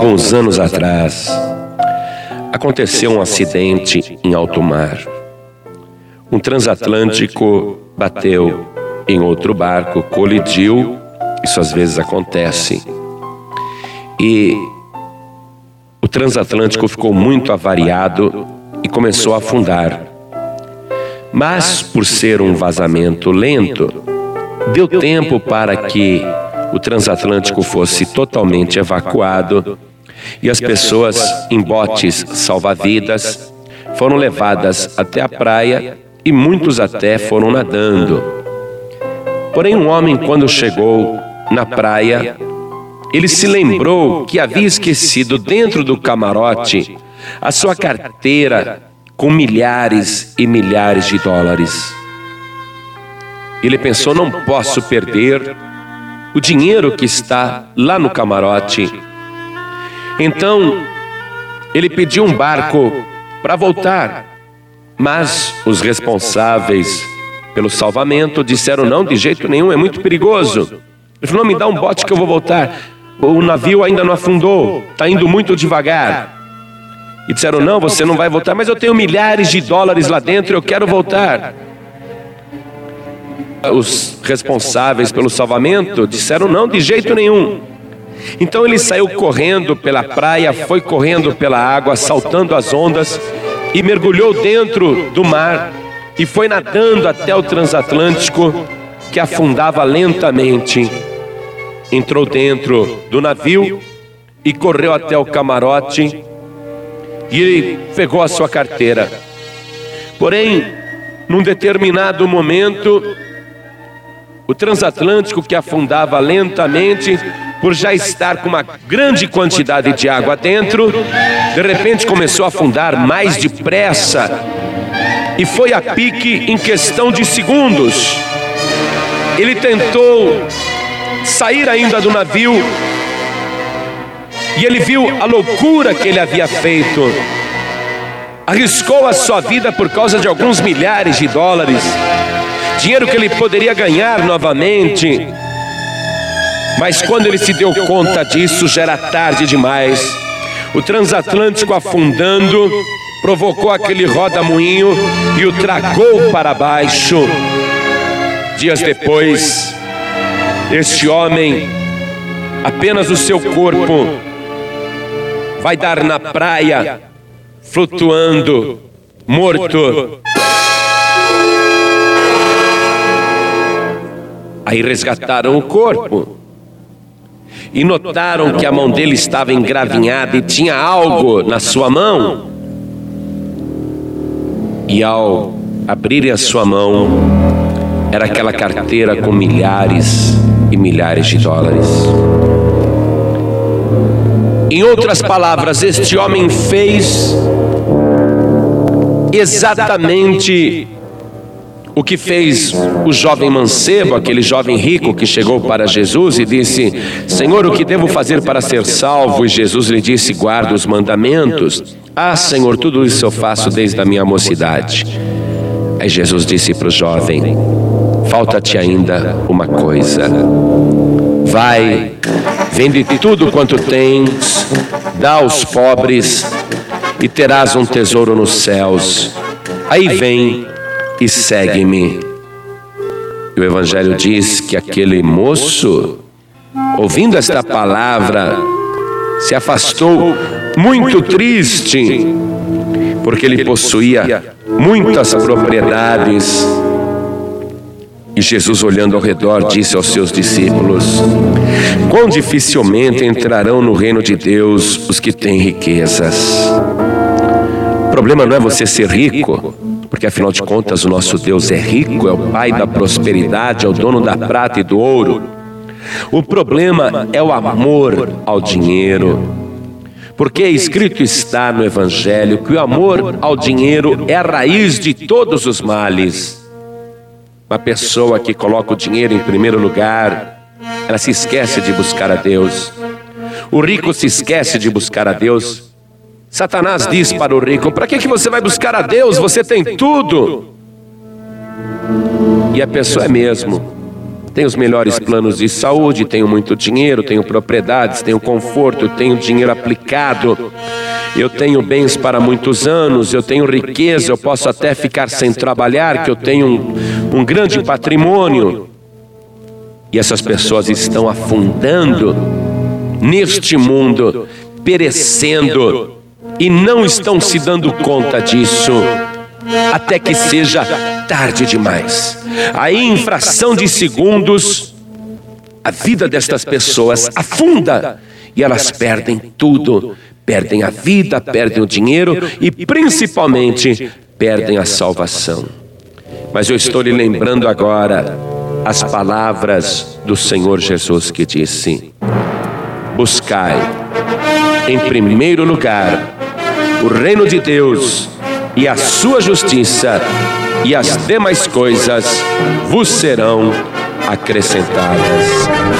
alguns anos atrás, aconteceu um acidente em alto mar. Um transatlântico bateu em outro barco, colidiu, isso às vezes acontece. E o transatlântico ficou muito avariado e começou a afundar. Mas, por ser um vazamento lento, deu tempo para que o transatlântico fosse totalmente evacuado e as pessoas em botes salva-vidas foram levadas até a praia e muitos até foram nadando. Porém, um homem, quando chegou na praia, ele se lembrou que havia esquecido dentro do camarote a sua carteira com milhares e milhares de dólares. Ele pensou: não posso perder o dinheiro que está lá no camarote. Então, ele pediu um barco para voltar, mas os responsáveis pelo salvamento disseram: não, de jeito nenhum, é muito perigoso. Ele falou: me dá um bote que eu vou voltar. O navio ainda não afundou, está indo muito devagar. E disseram: não, você não vai voltar, mas eu tenho milhares de dólares lá dentro, eu quero voltar os responsáveis pelo salvamento disseram não, de jeito nenhum. Então ele saiu correndo pela praia, foi correndo pela água, saltando as ondas e mergulhou dentro do mar e foi nadando até o transatlântico que afundava lentamente. Entrou dentro do navio e correu até o camarote e ele pegou a sua carteira. Porém, num determinado momento, o transatlântico que afundava lentamente, por já estar com uma grande quantidade de água dentro, de repente começou a afundar mais depressa e foi a pique em questão de segundos. Ele tentou sair ainda do navio e ele viu a loucura que ele havia feito. Arriscou a sua vida por causa de alguns milhares de dólares dinheiro que ele poderia ganhar novamente. Mas quando ele se deu conta disso, já era tarde demais. O transatlântico afundando provocou aquele roda-moinho e o tragou para baixo. Dias depois, este homem, apenas o seu corpo, vai dar na praia, flutuando, morto. Aí resgataram o corpo e notaram que a mão dele estava engravinhada e tinha algo na sua mão. E ao abrirem a sua mão, era aquela carteira com milhares e milhares de dólares. Em outras palavras, este homem fez exatamente o que fez o jovem mancebo, aquele jovem rico que chegou para Jesus e disse: Senhor, o que devo fazer para ser salvo? E Jesus lhe disse: Guarda os mandamentos. Ah, Senhor, tudo isso eu faço desde a minha mocidade. Aí Jesus disse para o jovem: Falta-te ainda uma coisa. Vai, vende tudo quanto tens, dá aos pobres e terás um tesouro nos céus. Aí vem e segue-me. O Evangelho diz que aquele moço, ouvindo esta palavra, se afastou muito triste, porque ele possuía muitas propriedades. E Jesus, olhando ao redor, disse aos seus discípulos: Quão dificilmente entrarão no reino de Deus os que têm riquezas. O problema não é você ser rico, porque afinal de contas o nosso Deus é rico, é o Pai da prosperidade, é o dono da prata e do ouro. O problema é o amor ao dinheiro. Porque escrito está no Evangelho que o amor ao dinheiro é a raiz de todos os males. Uma pessoa que coloca o dinheiro em primeiro lugar, ela se esquece de buscar a Deus. O rico se esquece de buscar a Deus Satanás diz para o rico: Para que, que você vai buscar a Deus? Você tem tudo. E a pessoa é mesmo. tenho os melhores planos de saúde, tenho muito dinheiro, tenho propriedades, tenho conforto, tenho dinheiro aplicado, eu tenho bens para muitos anos, eu tenho riqueza, eu posso até ficar sem trabalhar, que eu tenho um, um grande patrimônio. E essas pessoas estão afundando neste mundo, perecendo, e não estão se dando conta disso até que seja tarde demais. Aí, em fração de segundos, a vida destas pessoas afunda e elas perdem tudo. Perdem a vida, perdem o dinheiro e principalmente perdem a salvação. Mas eu estou lhe lembrando agora as palavras do Senhor Jesus que disse: Buscai em primeiro lugar o reino de Deus e a sua justiça, e as demais coisas vos serão acrescentadas.